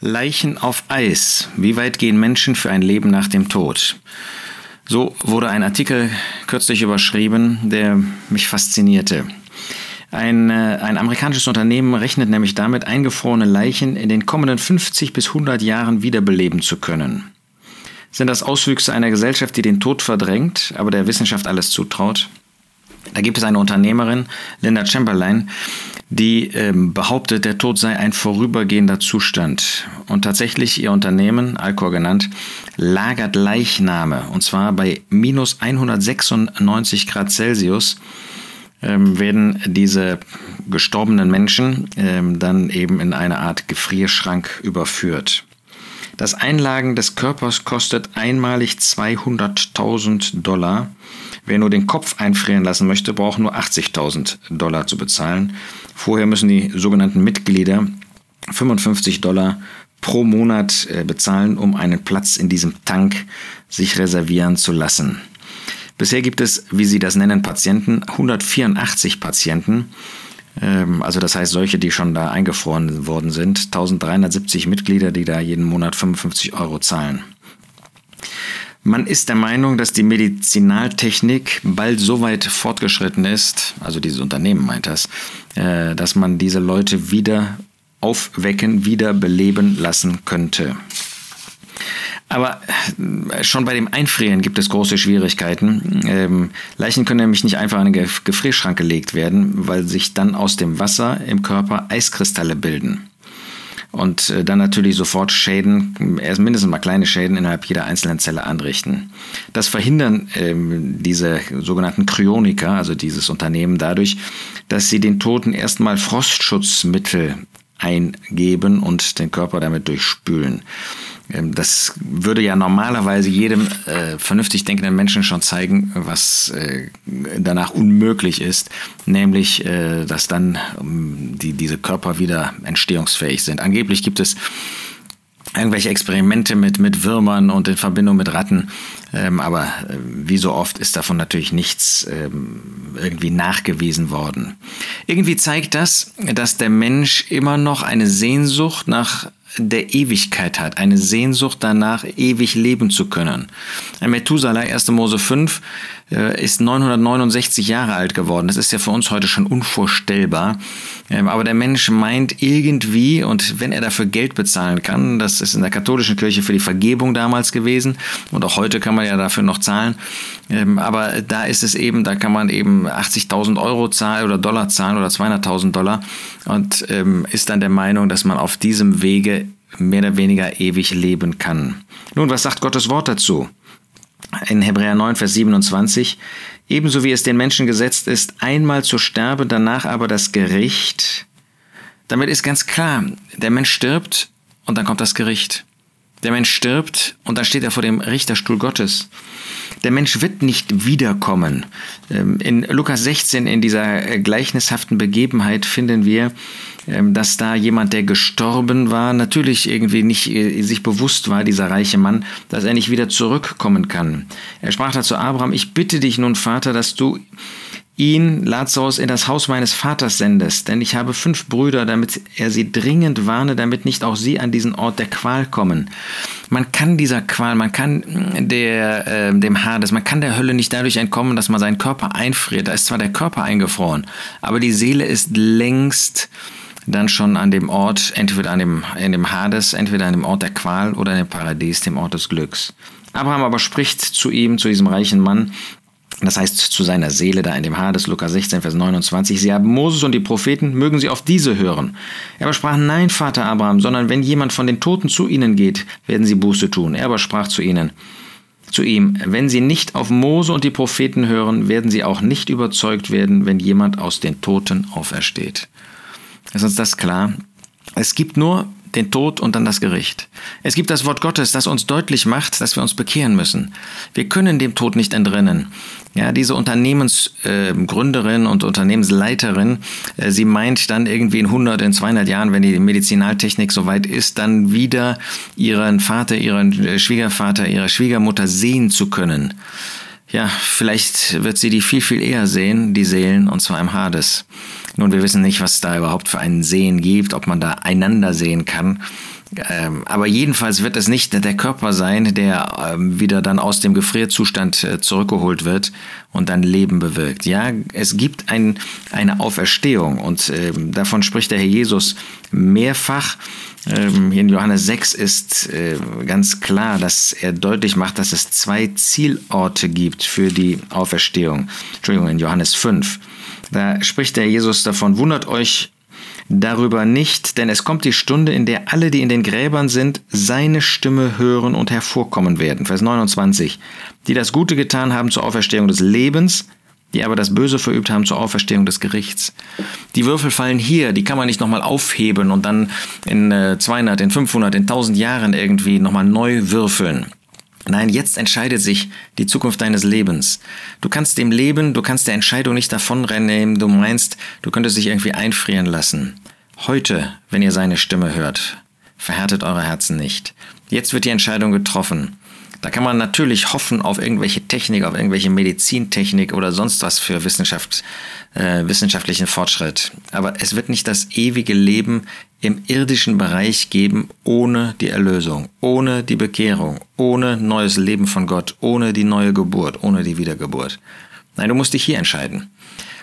Leichen auf Eis. Wie weit gehen Menschen für ein Leben nach dem Tod? So wurde ein Artikel kürzlich überschrieben, der mich faszinierte. Ein, äh, ein amerikanisches Unternehmen rechnet nämlich damit, eingefrorene Leichen in den kommenden 50 bis 100 Jahren wiederbeleben zu können. Sind das Auswüchse einer Gesellschaft, die den Tod verdrängt, aber der Wissenschaft alles zutraut? Da gibt es eine Unternehmerin, Linda Chamberlain, die ähm, behauptet, der Tod sei ein vorübergehender Zustand. Und tatsächlich ihr Unternehmen, Alcor genannt, lagert Leichname. Und zwar bei minus 196 Grad Celsius ähm, werden diese gestorbenen Menschen ähm, dann eben in eine Art Gefrierschrank überführt. Das Einlagen des Körpers kostet einmalig 200.000 Dollar. Wer nur den Kopf einfrieren lassen möchte, braucht nur 80.000 Dollar zu bezahlen. Vorher müssen die sogenannten Mitglieder 55 Dollar pro Monat äh, bezahlen, um einen Platz in diesem Tank sich reservieren zu lassen. Bisher gibt es, wie Sie das nennen, Patienten, 184 Patienten, also das heißt solche, die schon da eingefroren worden sind. 1370 Mitglieder, die da jeden Monat 55 Euro zahlen. Man ist der Meinung, dass die Medizinaltechnik bald so weit fortgeschritten ist, also dieses Unternehmen meint das, äh, dass man diese Leute wieder aufwecken, wieder beleben lassen könnte. Aber äh, schon bei dem Einfrieren gibt es große Schwierigkeiten. Ähm, Leichen können nämlich nicht einfach in einen Gefrierschrank gelegt werden, weil sich dann aus dem Wasser im Körper Eiskristalle bilden. Und äh, dann natürlich sofort Schäden, erst mindestens mal kleine Schäden innerhalb jeder einzelnen Zelle anrichten. Das verhindern ähm, diese sogenannten Kryoniker, also dieses Unternehmen, dadurch, dass sie den Toten erstmal Frostschutzmittel eingeben und den Körper damit durchspülen. Ähm, das würde ja normalerweise jedem äh, vernünftig denkenden Menschen schon zeigen, was äh, danach unmöglich ist, nämlich, äh, dass dann ähm, die, diese Körper wieder entstehungsfähig sind. Angeblich gibt es irgendwelche Experimente mit, mit Würmern und in Verbindung mit Ratten. Ähm, aber äh, wie so oft ist davon natürlich nichts ähm, irgendwie nachgewiesen worden. Irgendwie zeigt das, dass der Mensch immer noch eine Sehnsucht nach der Ewigkeit hat, eine Sehnsucht danach, ewig leben zu können. Methuselah, 1. Mose 5, äh, ist 969 Jahre alt geworden. Das ist ja für uns heute schon unvorstellbar. Ähm, aber der Mensch meint irgendwie, und wenn er dafür Geld bezahlen kann, das ist in der katholischen Kirche für die Vergebung damals gewesen, und auch heute kann man ja dafür noch zahlen, ähm, aber da ist es eben, da kann man eben 80.000 Euro zahlen oder Dollar zahlen oder 200.000 Dollar und ähm, ist dann der Meinung, dass man auf diesem Wege mehr oder weniger ewig leben kann. Nun, was sagt Gottes Wort dazu? In Hebräer 9, Vers 27, ebenso wie es den Menschen gesetzt ist, einmal zu sterben, danach aber das Gericht. Damit ist ganz klar, der Mensch stirbt und dann kommt das Gericht. Der Mensch stirbt und dann steht er vor dem Richterstuhl Gottes. Der Mensch wird nicht wiederkommen. Ähm, in Lukas 16, in dieser äh, gleichnishaften Begebenheit, finden wir, ähm, dass da jemand, der gestorben war, natürlich irgendwie nicht äh, sich bewusst war, dieser reiche Mann, dass er nicht wieder zurückkommen kann. Er sprach dazu Abraham, ich bitte dich nun, Vater, dass du ihn, Lazarus, in das Haus meines Vaters sendest, denn ich habe fünf Brüder, damit er sie dringend warne, damit nicht auch sie an diesen Ort der Qual kommen. Man kann dieser Qual, man kann der, äh, dem Hades, man kann der Hölle nicht dadurch entkommen, dass man seinen Körper einfriert. Da ist zwar der Körper eingefroren, aber die Seele ist längst dann schon an dem Ort, entweder an dem, in dem Hades, entweder an dem Ort der Qual oder in dem Paradies, dem Ort des Glücks. Abraham aber spricht zu ihm, zu diesem reichen Mann, das heißt zu seiner Seele da in dem Hades, Lukas 16, Vers 29, sie haben Moses und die Propheten, mögen sie auf diese hören. Er aber sprach, nein, Vater Abraham, sondern wenn jemand von den Toten zu ihnen geht, werden sie Buße tun. Er aber sprach zu ihnen, zu ihm, wenn sie nicht auf Mose und die Propheten hören, werden sie auch nicht überzeugt werden, wenn jemand aus den Toten aufersteht. Ist uns das klar? Es gibt nur den Tod und dann das Gericht. Es gibt das Wort Gottes, das uns deutlich macht, dass wir uns bekehren müssen. Wir können dem Tod nicht entrinnen. Ja, diese Unternehmensgründerin äh, und Unternehmensleiterin, äh, sie meint dann irgendwie in 100, in 200 Jahren, wenn die Medizinaltechnik soweit ist, dann wieder ihren Vater, ihren äh, Schwiegervater, ihre Schwiegermutter sehen zu können. Ja, vielleicht wird sie die viel, viel eher sehen, die Seelen, und zwar im Hades. Nun, wir wissen nicht, was es da überhaupt für einen Sehen gibt, ob man da einander sehen kann. Ähm, aber jedenfalls wird es nicht der Körper sein, der ähm, wieder dann aus dem Gefrierzustand äh, zurückgeholt wird und dann Leben bewirkt. Ja, es gibt ein, eine Auferstehung und äh, davon spricht der Herr Jesus mehrfach. Ähm, in Johannes 6 ist äh, ganz klar, dass er deutlich macht, dass es zwei Zielorte gibt für die Auferstehung. Entschuldigung, in Johannes 5. Da spricht der Jesus davon, wundert euch darüber nicht, denn es kommt die Stunde, in der alle, die in den Gräbern sind, seine Stimme hören und hervorkommen werden. Vers 29. Die das Gute getan haben zur Auferstehung des Lebens, die aber das Böse verübt haben zur Auferstehung des Gerichts. Die Würfel fallen hier, die kann man nicht nochmal aufheben und dann in 200, äh, in 500, in 1000 Jahren irgendwie nochmal neu würfeln. Nein, jetzt entscheidet sich die Zukunft deines Lebens. Du kannst dem Leben, du kannst der Entscheidung nicht davonrennen, du meinst, du könntest dich irgendwie einfrieren lassen. Heute, wenn ihr seine Stimme hört, verhärtet eure Herzen nicht. Jetzt wird die Entscheidung getroffen. Da kann man natürlich hoffen auf irgendwelche Technik, auf irgendwelche Medizintechnik oder sonst was für Wissenschaft, äh, wissenschaftlichen Fortschritt. Aber es wird nicht das ewige Leben im irdischen Bereich geben ohne die Erlösung, ohne die Bekehrung, ohne neues Leben von Gott, ohne die neue Geburt, ohne die Wiedergeburt. Nein, du musst dich hier entscheiden.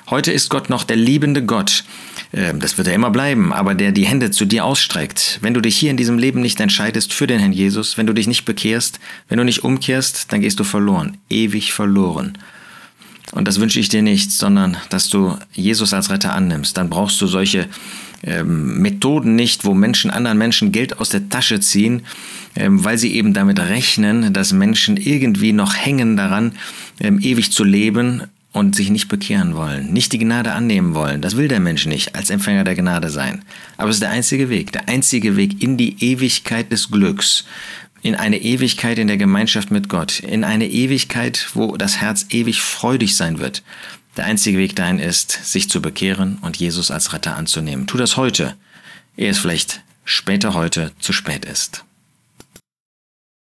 Heute ist Gott noch der liebende Gott. Ähm, das wird er immer bleiben, aber der die Hände zu dir ausstreckt. Wenn du dich hier in diesem Leben nicht entscheidest für den Herrn Jesus, wenn du dich nicht bekehrst, wenn du nicht umkehrst, dann gehst du verloren, ewig verloren. Und das wünsche ich dir nicht, sondern dass du Jesus als Retter annimmst. Dann brauchst du solche ähm, Methoden nicht, wo Menschen anderen Menschen Geld aus der Tasche ziehen, ähm, weil sie eben damit rechnen, dass Menschen irgendwie noch hängen daran, ähm, ewig zu leben und sich nicht bekehren wollen, nicht die Gnade annehmen wollen. Das will der Mensch nicht, als Empfänger der Gnade sein. Aber es ist der einzige Weg, der einzige Weg in die Ewigkeit des Glücks, in eine Ewigkeit in der Gemeinschaft mit Gott, in eine Ewigkeit, wo das Herz ewig freudig sein wird. Der einzige Weg dahin ist, sich zu bekehren und Jesus als Retter anzunehmen. Tu das heute, ehe es vielleicht später heute zu spät ist.